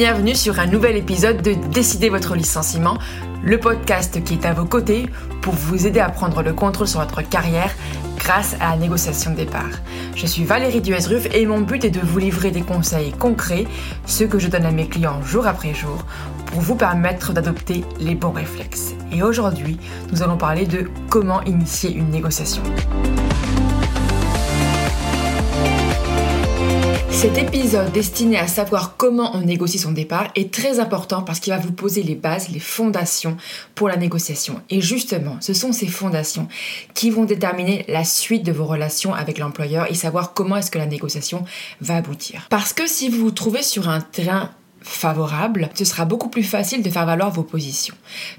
bienvenue sur un nouvel épisode de Décider votre licenciement, le podcast qui est à vos côtés pour vous aider à prendre le contrôle sur votre carrière grâce à la négociation de départ. Je suis Valérie Duesruf et mon but est de vous livrer des conseils concrets, ceux que je donne à mes clients jour après jour, pour vous permettre d'adopter les bons réflexes. Et aujourd'hui, nous allons parler de comment initier une négociation. Cet épisode destiné à savoir comment on négocie son départ est très important parce qu'il va vous poser les bases, les fondations pour la négociation. Et justement, ce sont ces fondations qui vont déterminer la suite de vos relations avec l'employeur et savoir comment est-ce que la négociation va aboutir. Parce que si vous vous trouvez sur un terrain favorable, ce sera beaucoup plus facile de faire valoir vos positions.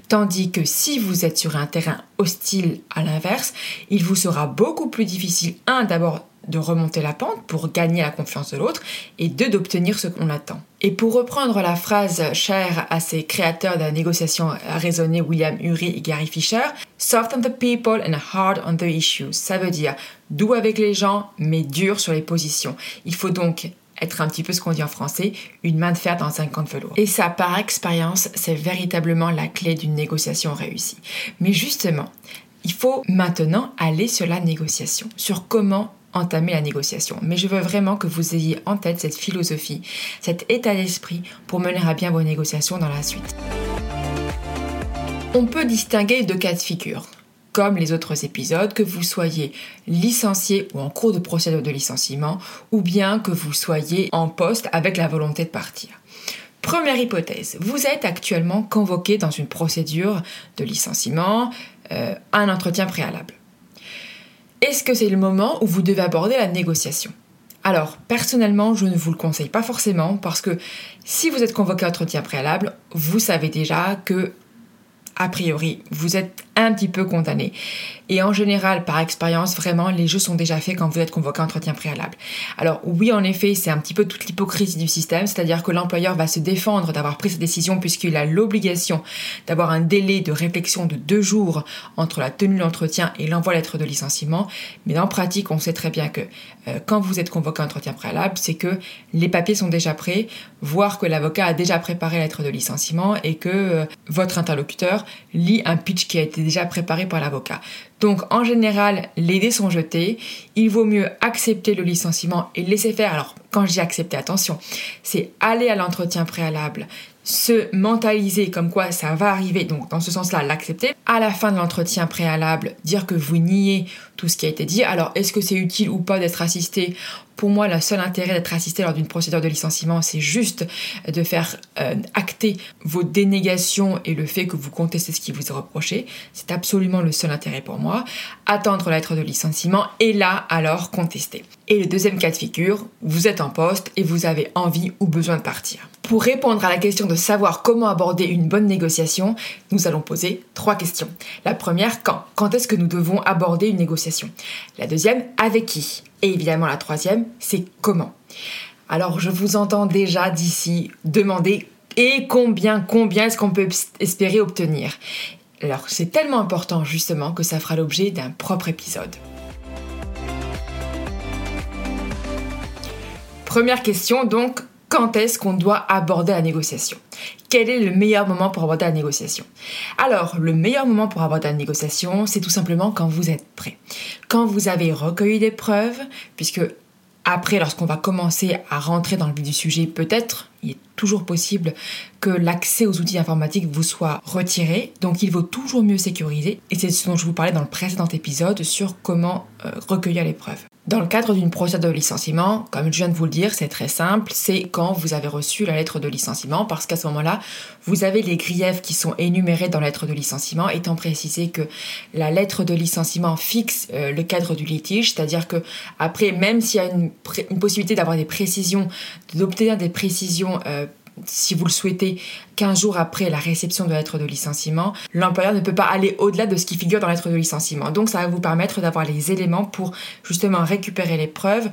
Tandis que si vous êtes sur un terrain hostile à l'inverse, il vous sera beaucoup plus difficile, un, d'abord de remonter la pente pour gagner la confiance de l'autre et deux, d'obtenir ce qu'on attend. Et pour reprendre la phrase chère à ces créateurs de la négociation raisonnée William Ury et Gary Fisher, soft on the people and hard on the issues. Ça veut dire doux avec les gens mais dur sur les positions. Il faut donc être un petit peu ce qu'on dit en français, une main de fer dans un camp de velours. Et ça, par expérience, c'est véritablement la clé d'une négociation réussie. Mais justement, il faut maintenant aller sur la négociation, sur comment entamer la négociation. Mais je veux vraiment que vous ayez en tête cette philosophie, cet état d'esprit pour mener à bien vos négociations dans la suite. On peut distinguer deux cas de figure. Comme les autres épisodes, que vous soyez licencié ou en cours de procédure de licenciement, ou bien que vous soyez en poste avec la volonté de partir. Première hypothèse, vous êtes actuellement convoqué dans une procédure de licenciement, euh, un entretien préalable. Est-ce que c'est le moment où vous devez aborder la négociation? Alors, personnellement, je ne vous le conseille pas forcément parce que si vous êtes convoqué à entretien préalable, vous savez déjà que a priori, vous êtes un petit peu condamné. Et en général, par expérience, vraiment, les jeux sont déjà faits quand vous êtes convoqué à entretien préalable. Alors oui, en effet, c'est un petit peu toute l'hypocrisie du système, c'est-à-dire que l'employeur va se défendre d'avoir pris sa décision puisqu'il a l'obligation d'avoir un délai de réflexion de deux jours entre la tenue de l'entretien et l'envoi lettre de licenciement. Mais en pratique, on sait très bien que euh, quand vous êtes convoqué à entretien préalable, c'est que les papiers sont déjà prêts, voire que l'avocat a déjà préparé la lettre de licenciement et que euh, votre interlocuteur lit un pitch qui a été déjà préparé par l'avocat. Donc en général, les dés sont jetés. Il vaut mieux accepter le licenciement et laisser faire. Alors quand je dis accepter, attention, c'est aller à l'entretien préalable, se mentaliser comme quoi ça va arriver, donc dans ce sens-là, l'accepter. À la fin de l'entretien préalable, dire que vous niez tout ce qui a été dit. Alors, est-ce que c'est utile ou pas d'être assisté Pour moi, le seul intérêt d'être assisté lors d'une procédure de licenciement, c'est juste de faire euh, acter vos dénégations et le fait que vous contestez ce qui vous est reproché. C'est absolument le seul intérêt pour moi. Attendre la lettre de licenciement et là, alors, contester. Et le deuxième cas de figure, vous êtes en poste et vous avez envie ou besoin de partir. Pour répondre à la question de savoir comment aborder une bonne négociation, nous allons poser trois questions. La première, quand Quand est-ce que nous devons aborder une négociation? La deuxième, avec qui? Et évidemment la troisième, c'est comment Alors je vous entends déjà d'ici demander et combien, combien est-ce qu'on peut espérer obtenir? Alors c'est tellement important justement que ça fera l'objet d'un propre épisode. Première question donc, quand est-ce qu'on doit aborder la négociation? Quel est le meilleur moment pour aborder la négociation? Alors, le meilleur moment pour aborder la négociation, c'est tout simplement quand vous êtes prêt. Quand vous avez recueilli des preuves, puisque après, lorsqu'on va commencer à rentrer dans le vif du sujet, peut-être, il est toujours possible que l'accès aux outils informatiques vous soit retiré. Donc il vaut toujours mieux sécuriser. Et c'est ce dont je vous parlais dans le précédent épisode sur comment euh, recueillir les preuves. Dans le cadre d'une procédure de licenciement, comme je viens de vous le dire, c'est très simple, c'est quand vous avez reçu la lettre de licenciement, parce qu'à ce moment-là, vous avez les griefs qui sont énumérés dans la lettre de licenciement, étant précisé que la lettre de licenciement fixe euh, le cadre du litige, c'est-à-dire que après, même s'il y a une, possibilité d'avoir des précisions, d'obtenir des précisions euh, si vous le souhaitez, 15 jours après la réception de la lettre de licenciement, l'employeur ne peut pas aller au-delà de ce qui figure dans la lettre de licenciement. Donc ça va vous permettre d'avoir les éléments pour justement récupérer les preuves.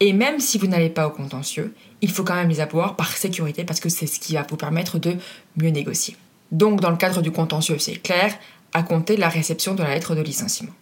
Et même si vous n'allez pas au contentieux, il faut quand même les avoir par sécurité parce que c'est ce qui va vous permettre de mieux négocier. Donc dans le cadre du contentieux, c'est clair, à compter de la réception de la lettre de licenciement.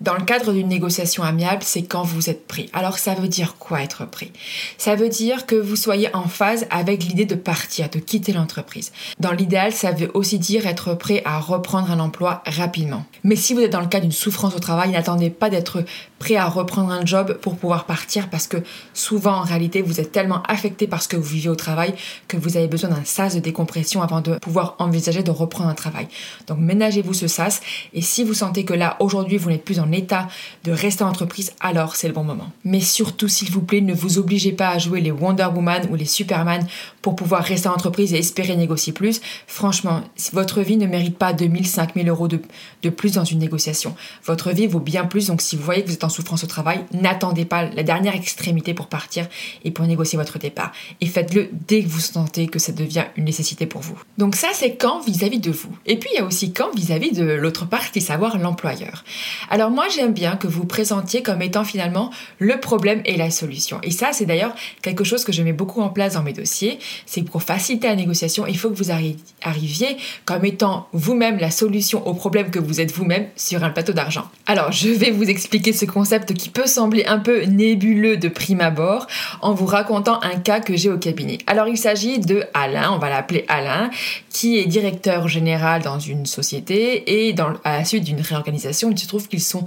Dans le cadre d'une négociation amiable, c'est quand vous êtes prêt. Alors ça veut dire quoi être prêt Ça veut dire que vous soyez en phase avec l'idée de partir, de quitter l'entreprise. Dans l'idéal, ça veut aussi dire être prêt à reprendre un emploi rapidement. Mais si vous êtes dans le cas d'une souffrance au travail, n'attendez pas d'être prêt à reprendre un job pour pouvoir partir parce que souvent en réalité vous êtes tellement affecté par ce que vous vivez au travail que vous avez besoin d'un sas de décompression avant de pouvoir envisager de reprendre un travail. Donc ménagez-vous ce sas et si vous sentez que là aujourd'hui vous n'êtes plus en état de rester en entreprise, alors c'est le bon moment. Mais surtout s'il vous plaît, ne vous obligez pas à jouer les Wonder Woman ou les Superman pour pouvoir rester en entreprise et espérer négocier plus. Franchement, votre vie ne mérite pas 2000, 5000 euros de, de plus dans une négociation. Votre vie vaut bien plus, donc si vous voyez que vous êtes en souffrance au travail, n'attendez pas la dernière extrémité pour partir et pour négocier votre départ. Et faites-le dès que vous sentez que ça devient une nécessité pour vous. Donc ça, c'est quand vis-à-vis de vous. Et puis, il y a aussi quand vis-à-vis de l'autre partie, savoir l'employeur. Alors moi, j'aime bien que vous présentiez comme étant finalement le problème et la solution. Et ça, c'est d'ailleurs quelque chose que je mets beaucoup en place dans mes dossiers. C'est pour faciliter la négociation, il faut que vous arriviez comme étant vous-même la solution au problème que vous êtes vous-même sur un plateau d'argent. Alors, je vais vous expliquer ce concept qui peut sembler un peu nébuleux de prime abord en vous racontant un cas que j'ai au cabinet. Alors, il s'agit de Alain, on va l'appeler Alain, qui est directeur général dans une société et à la suite d'une réorganisation, il se trouve qu'ils sont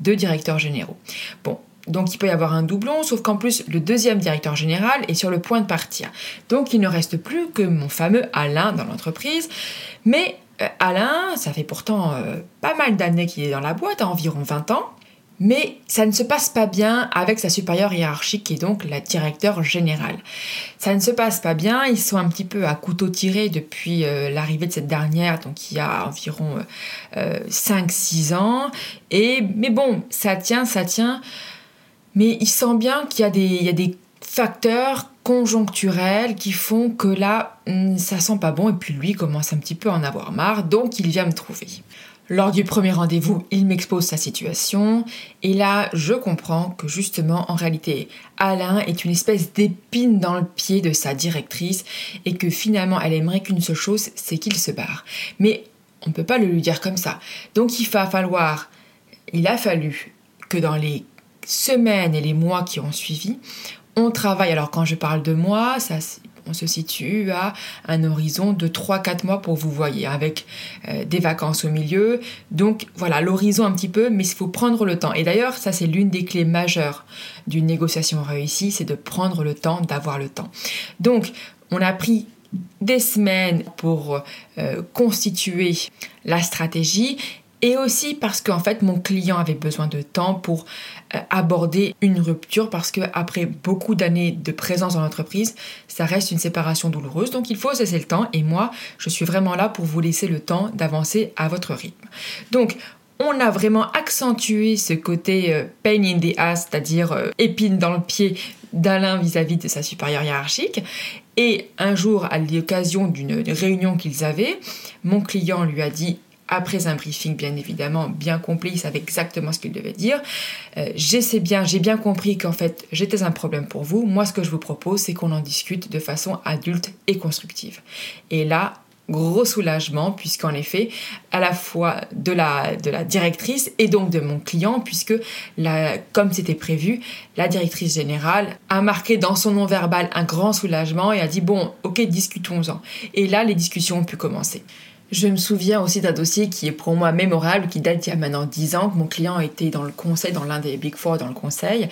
deux directeurs généraux. Bon, donc il peut y avoir un doublon, sauf qu'en plus le deuxième directeur général est sur le point de partir. Donc il ne reste plus que mon fameux Alain dans l'entreprise. Mais euh, Alain, ça fait pourtant euh, pas mal d'années qu'il est dans la boîte, environ 20 ans. Mais ça ne se passe pas bien avec sa supérieure hiérarchique qui est donc la directeur générale. Ça ne se passe pas bien, ils sont un petit peu à couteau tiré depuis euh, l'arrivée de cette dernière, donc il y a environ 5-6 ans. Et, mais bon, ça tient, ça tient. Mais il sent bien qu'il y a des, facteurs conjoncturels qui font que là, hmm, ça sent pas bon et puis lui commence un petit peu à en avoir marre, donc il vient me trouver. Lors du premier rendez-vous, il m'expose sa situation et là, je comprends que justement, en réalité, Alain est une espèce d'épine dans le pied de sa directrice et que finalement, elle aimerait qu'une seule chose, c'est qu'il se barre. Mais on ne peut pas le lui dire comme ça. Donc il va falloir, il a fallu que dans les semaines et les mois qui ont suivi, on travaille. Alors quand je parle de mois, ça, on se situe à un horizon de 3-4 mois pour vous voyez, avec euh, des vacances au milieu. Donc voilà, l'horizon un petit peu, mais il faut prendre le temps. Et d'ailleurs, ça c'est l'une des clés majeures d'une négociation réussie, c'est de prendre le temps, d'avoir le temps. Donc, on a pris des semaines pour euh, constituer la stratégie et aussi parce qu'en fait mon client avait besoin de temps pour euh, aborder une rupture parce que après beaucoup d'années de présence dans l'entreprise, ça reste une séparation douloureuse. Donc il faut cesser le temps et moi, je suis vraiment là pour vous laisser le temps d'avancer à votre rythme. Donc on a vraiment accentué ce côté euh, pain in the ass, c'est-à-dire euh, épine dans le pied d'Alain vis-à-vis de sa supérieure hiérarchique. Et un jour, à l'occasion d'une réunion qu'ils avaient, mon client lui a dit après un briefing bien évidemment bien complet, il savait exactement ce qu'il devait dire. Euh, bien, j'ai bien compris qu'en fait j'étais un problème pour vous. Moi ce que je vous propose c'est qu'on en discute de façon adulte et constructive. Et là, gros soulagement puisqu'en effet à la fois de la, directrice et donc de mon client puisque comme c'était prévu la directrice générale a marqué dans son nom verbal un grand soulagement et a dit bon ok discutons-en et là les discussions ont pu commencer je me souviens aussi d'un dossier qui est pour moi mémorable, qui date il y a maintenant 10 ans, que mon client était dans le conseil, dans l'un des Big Four dans le conseil,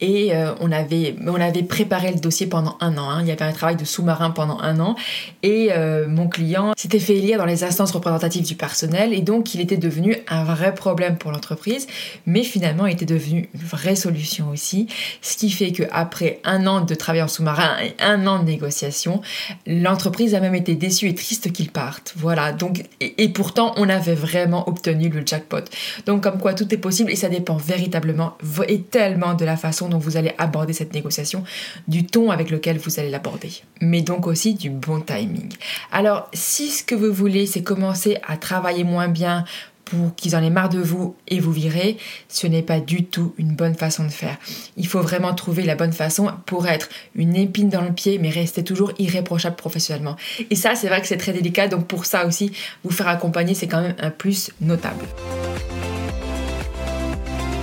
et euh, on, avait, on avait préparé le dossier pendant un an. Hein. Il y avait un travail de sous-marin pendant un an, et euh, mon client s'était fait élire dans les instances représentatives du personnel, et donc il était devenu un vrai problème pour l'entreprise, mais finalement il était devenu une vraie solution aussi, ce qui fait qu'après un an de travail en sous-marin et un an de négociation, l'entreprise a même été déçue et triste qu'il parte. Voilà et, pourtant, on avait vraiment obtenu le jackpot. Donc, comme quoi tout est possible et ça dépend véritablement et tellement de la façon dont vous allez aborder cette négociation, du ton avec lequel vous allez l'aborder, mais donc aussi du bon timing. Alors, si ce que vous voulez, c'est commencer à travailler moins bien pour qu'ils en aient marre de vous et vous virez, ce n'est pas du tout une bonne façon de faire. Il faut vraiment trouver la bonne façon pour être une épine dans le pied, mais rester toujours irréprochable professionnellement. Et ça, c'est vrai que c'est très délicat, donc pour ça aussi, vous faire accompagner, c'est quand même un plus notable.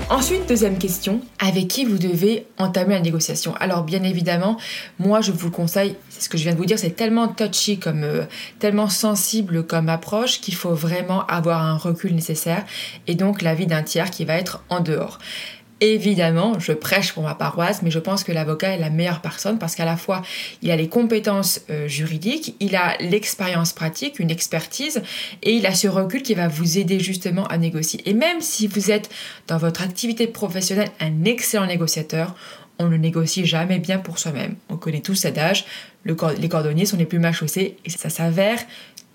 Ensuite, deuxième question, avec qui vous devez entamer la négociation? Alors bien évidemment, moi je vous conseille, c'est ce que je viens de vous dire, c'est tellement touchy, comme, euh, tellement sensible comme approche qu'il faut vraiment avoir un recul nécessaire et donc l'avis d'un tiers qui va être en dehors. Évidemment, je prêche pour ma paroisse, mais je pense que l'avocat est la meilleure personne parce qu'à la fois, il a les compétences euh, juridiques, il a l'expérience pratique, une expertise, et il a ce recul qui va vous aider justement à négocier. Et même si vous êtes dans votre activité professionnelle un excellent négociateur, on ne négocie jamais bien pour soi-même. On connaît tous cet âge, les cordonniers sont les plus mal chaussés, et ça s'avère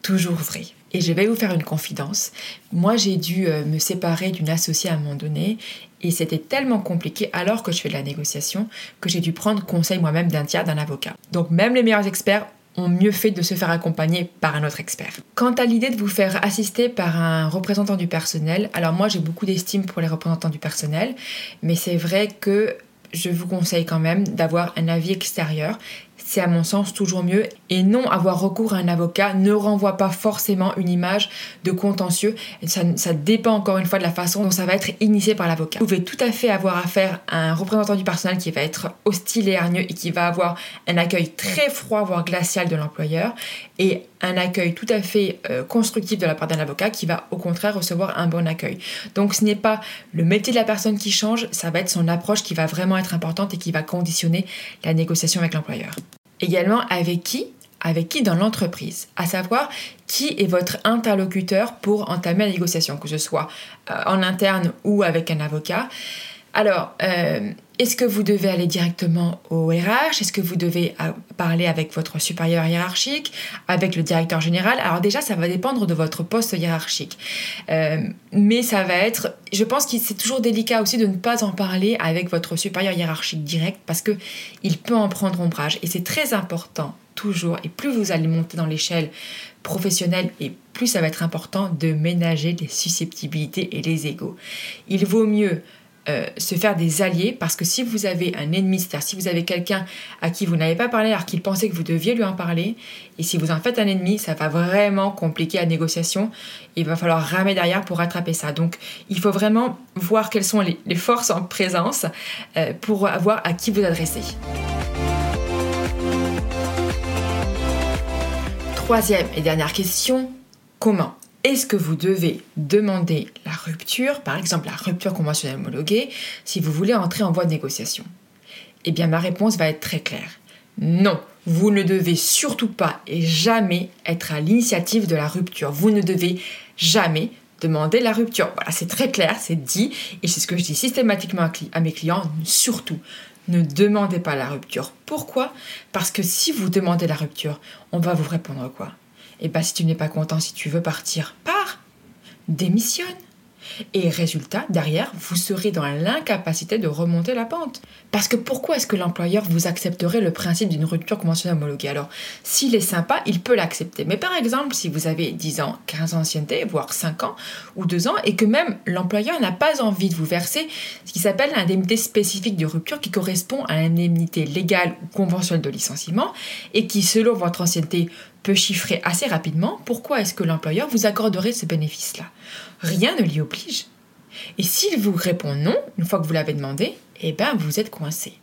toujours vrai. Et je vais vous faire une confidence. Moi, j'ai dû euh, me séparer d'une associée à un moment donné et c'était tellement compliqué alors que je fais de la négociation que j'ai dû prendre conseil moi-même d'un tiers, d'un avocat. Donc même les meilleurs experts ont mieux fait de se faire accompagner par un autre expert. Quant à l'idée de vous faire assister par un représentant du personnel, alors moi j'ai beaucoup d'estime pour les représentants du personnel, mais c'est vrai que je vous conseille quand même d'avoir un avis extérieur c'est à mon sens toujours mieux. Et non, avoir recours à un avocat ne renvoie pas forcément une image de contentieux. Ça, ça dépend encore une fois de la façon dont ça va être initié par l'avocat. Vous pouvez tout à fait avoir affaire à un représentant du personnel qui va être hostile et hargneux et qui va avoir un accueil très froid, voire glacial de l'employeur, et un accueil tout à fait euh, constructif de la part d'un avocat qui va au contraire recevoir un bon accueil. Donc ce n'est pas le métier de la personne qui change, ça va être son approche qui va vraiment être importante et qui va conditionner la négociation avec l'employeur. Également avec qui? Avec qui dans l'entreprise, à savoir qui est votre interlocuteur pour entamer la négociation, que ce soit euh, en interne ou avec un avocat. Alors, euh, est-ce que vous devez aller directement au RH Est-ce que vous devez euh, parler avec votre supérieur hiérarchique, avec le directeur général? Alors déjà, ça va dépendre de votre poste hiérarchique. Euh, mais ça va être, je pense que c'est toujours délicat aussi de ne pas en parler avec votre supérieur hiérarchique direct parce que il peut en prendre ombrage. Et c'est très important toujours. Et plus vous allez monter dans l'échelle professionnelle, et plus ça va être important de ménager les susceptibilités et les égaux. Il vaut mieux euh, se faire des alliés parce que si vous avez un ennemi, c'est-à-dire si vous avez quelqu'un à qui vous n'avez pas parlé alors qu'il pensait que vous deviez lui en parler, et si vous en faites un ennemi, ça va vraiment compliquer la négociation. Il va falloir ramer derrière pour rattraper ça. Donc il faut vraiment voir quelles sont les, forces en présence euh, pour voir à qui vous adresser. Troisième et dernière question, comment? Est-ce que vous devez demander la rupture, par exemple la rupture conventionnelle homologuée, si vous voulez entrer en voie de négociation? Eh bien, ma réponse va être très claire. Non, vous ne devez surtout pas et jamais être à l'initiative de la rupture. Vous ne devez jamais demander la rupture. Voilà, c'est très clair, c'est dit, et c'est ce que je dis systématiquement à mes clients, surtout. Ne demandez pas la rupture. Pourquoi? Parce que si vous demandez la rupture, on va vous répondre quoi? Et bien si tu n'es pas content, si tu veux partir, pars, démissionne. Et résultat, derrière, vous serez dans l'incapacité de remonter la pente. Parce que pourquoi est-ce que l'employeur vous accepterait le principe d'une rupture conventionnelle homologuée? Alors, s'il est sympa, il peut l'accepter. Mais par exemple, si vous avez 10 ans, 15 ans d'ancienneté, voire 5 ans ou 2 ans, et que même l'employeur n'a pas envie de vous verser ce qui s'appelle l'indemnité spécifique de rupture, qui correspond à l'indemnité légale ou conventionnelle de licenciement, et qui, selon votre ancienneté, peut chiffrer assez rapidement, pourquoi est-ce que l'employeur vous accorderait ce bénéfice-là Rien ne l'y oblige. Et s'il vous répond non, une fois que vous l'avez demandé, eh bien vous êtes coincé.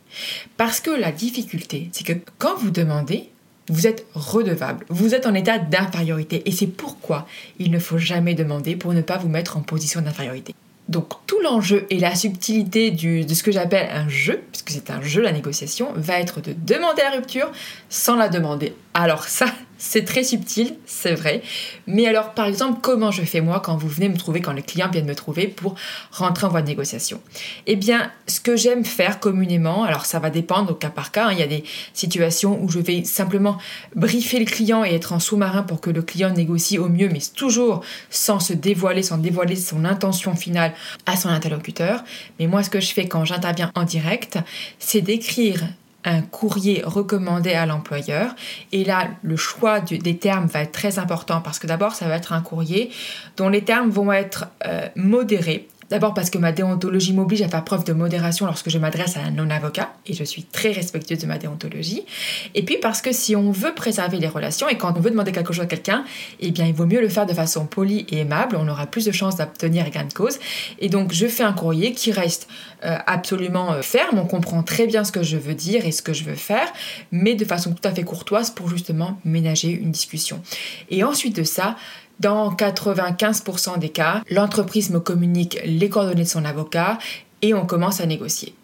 Parce que la difficulté, c'est que quand vous demandez, vous êtes redevable, vous êtes en état d'infériorité. Et c'est pourquoi il ne faut jamais demander pour ne pas vous mettre en position d'infériorité. Donc tout l'enjeu et la subtilité de ce que j'appelle un jeu, puisque c'est un jeu la négociation, va être de demander la rupture sans la demander. Alors ça, c'est très subtil, c'est vrai. Mais alors, par exemple, comment je fais moi quand vous venez me trouver, quand les clients viennent me trouver pour rentrer en voie de négociation? Eh bien, ce que j'aime faire communément, alors ça va dépendre au cas par cas. Hein. il y a des situations où je vais simplement briefer le client et être en sous-marin pour que le client négocie au mieux, mais toujours sans se dévoiler, sans dévoiler son intention finale à son interlocuteur. Mais moi, ce que je fais quand j'interviens en direct, c'est d'écrire un courrier recommandé à l'employeur. Et là, le choix des termes va être très important parce que d'abord, ça va être un courrier dont les termes vont être euh, modérés D'abord parce que ma déontologie m'oblige à faire preuve de modération lorsque je m'adresse à un non-avocat, et je suis très respectueuse de ma déontologie. Et puis parce que si on veut préserver les relations et quand on veut demander quelque chose à quelqu'un, eh bien il vaut mieux le faire de façon polie et aimable, on aura plus de chances d'obtenir gain de cause. Et donc je fais un courrier qui reste euh, absolument euh, ferme, on comprend très bien ce que je veux dire et ce que je veux faire, mais de façon tout à fait courtoise pour justement ménager une discussion. Et ensuite de ça, dans 95% des cas, l'entreprise me communique les coordonnées de son avocat et on commence à négocier.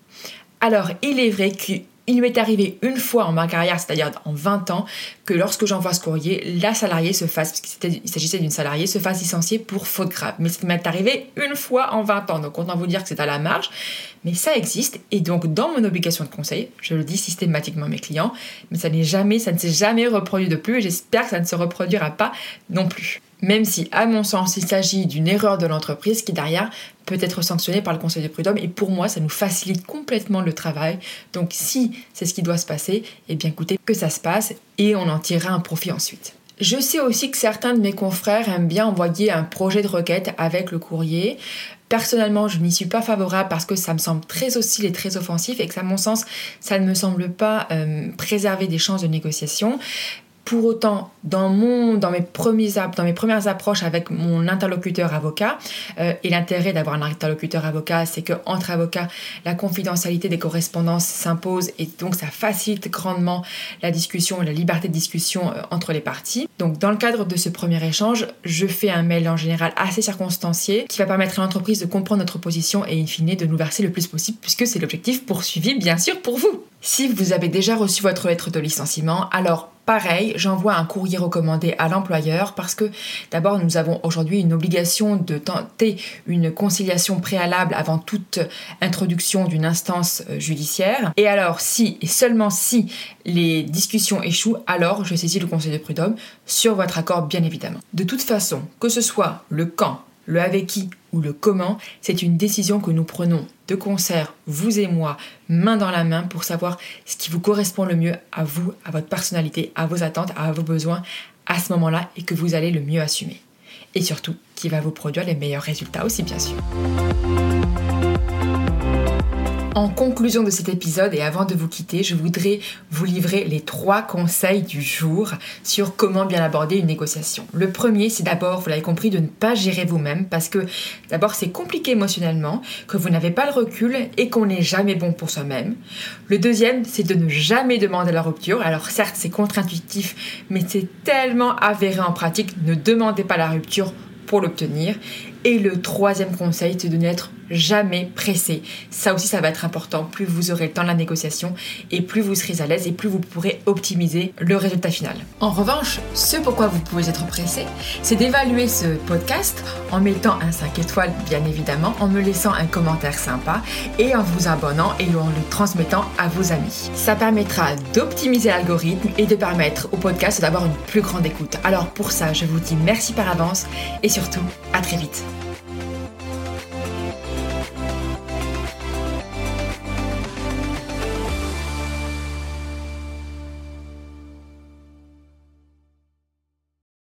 Alors, il est vrai qu'il m'est arrivé une fois en ma carrière, c'est-à-dire en 20 ans, que lorsque j'envoie ce courrier, la salariée se fasse, parce s'agissait d'une salariée, se fasse licencier pour faute grave. Mais ça m'est arrivé une fois en 20 ans, donc autant vous dire que c'est à la marge. Mais ça existe, et donc dans mon obligation de conseil, je le dis systématiquement à mes clients, mais ça n'est jamais, ça ne s'est jamais reproduit de plus, et j'espère que ça ne se reproduira pas non plus même si, à mon sens, il s'agit d'une erreur de l'entreprise qui, derrière, peut être sanctionnée par le Conseil de prud'homme. Et pour moi, ça nous facilite complètement le travail. Donc, si c'est ce qui doit se passer, eh bien, écoutez, que ça se passe et on en tirera un profit ensuite. Je sais aussi que certains de mes confrères aiment bien envoyer un projet de requête avec le courrier. Personnellement, je n'y suis pas favorable parce que ça me semble très hostile et très offensif et que, à mon sens, ça ne me semble pas euh, préserver des chances de négociation. Pour autant, dans, mon, dans, mes, premiers, dans mes premières approches avec mon interlocuteur avocat, euh, et l'intérêt d'avoir un interlocuteur avocat, c'est qu'entre avocats, la confidentialité des correspondances s'impose et donc ça facilite grandement la discussion, la liberté de discussion euh, entre les parties. Donc dans le cadre de ce premier échange, je fais un mail en général assez circonstancié qui va permettre à l'entreprise de comprendre notre position et in fine de nous verser le plus possible puisque c'est l'objectif poursuivi bien sûr pour vous. Si vous avez déjà reçu votre lettre de licenciement, alors pareil, j'envoie un courrier recommandé à l'employeur parce que d'abord nous avons aujourd'hui une obligation de tenter une conciliation préalable avant toute introduction d'une instance euh, judiciaire. Et alors si et seulement si les discussions échouent, alors je saisis le conseil de prud'homme sur votre accord bien évidemment. De toute façon, que ce soit le quand, le avec qui ou le comment, c'est une décision que nous prenons de concert, vous et moi, main dans la main, pour savoir ce qui vous correspond le mieux à vous, à votre personnalité, à vos attentes, à vos besoins à ce moment-là et que vous allez le mieux assumer. Et surtout, qui va vous produire les meilleurs résultats aussi, bien sûr. En conclusion de cet épisode et avant de vous quitter, je voudrais vous livrer les trois conseils du jour sur comment bien aborder une négociation. Le premier, c'est d'abord, vous l'avez compris, de ne pas gérer vous-même parce que d'abord c'est compliqué émotionnellement, que vous n'avez pas le recul et qu'on n'est jamais bon pour soi-même. Le deuxième, c'est de ne jamais demander la rupture. Alors certes, c'est contre-intuitif, mais c'est tellement avéré en pratique. Ne demandez pas la rupture pour l'obtenir. Et le troisième conseil, c'est de n'être jamais pressé. Ça aussi, ça va être important. Plus vous aurez le temps de la négociation et plus vous serez à l'aise et plus vous pourrez optimiser le résultat final. En revanche, ce pourquoi vous pouvez être pressé, c'est d'évaluer ce podcast en mettant un 5 étoiles, bien évidemment, en me laissant un commentaire sympa et en vous abonnant et en le transmettant à vos amis. Ça permettra d'optimiser l'algorithme et de permettre au podcast d'avoir une plus grande écoute. Alors pour ça, je vous dis merci par avance et surtout, à très vite.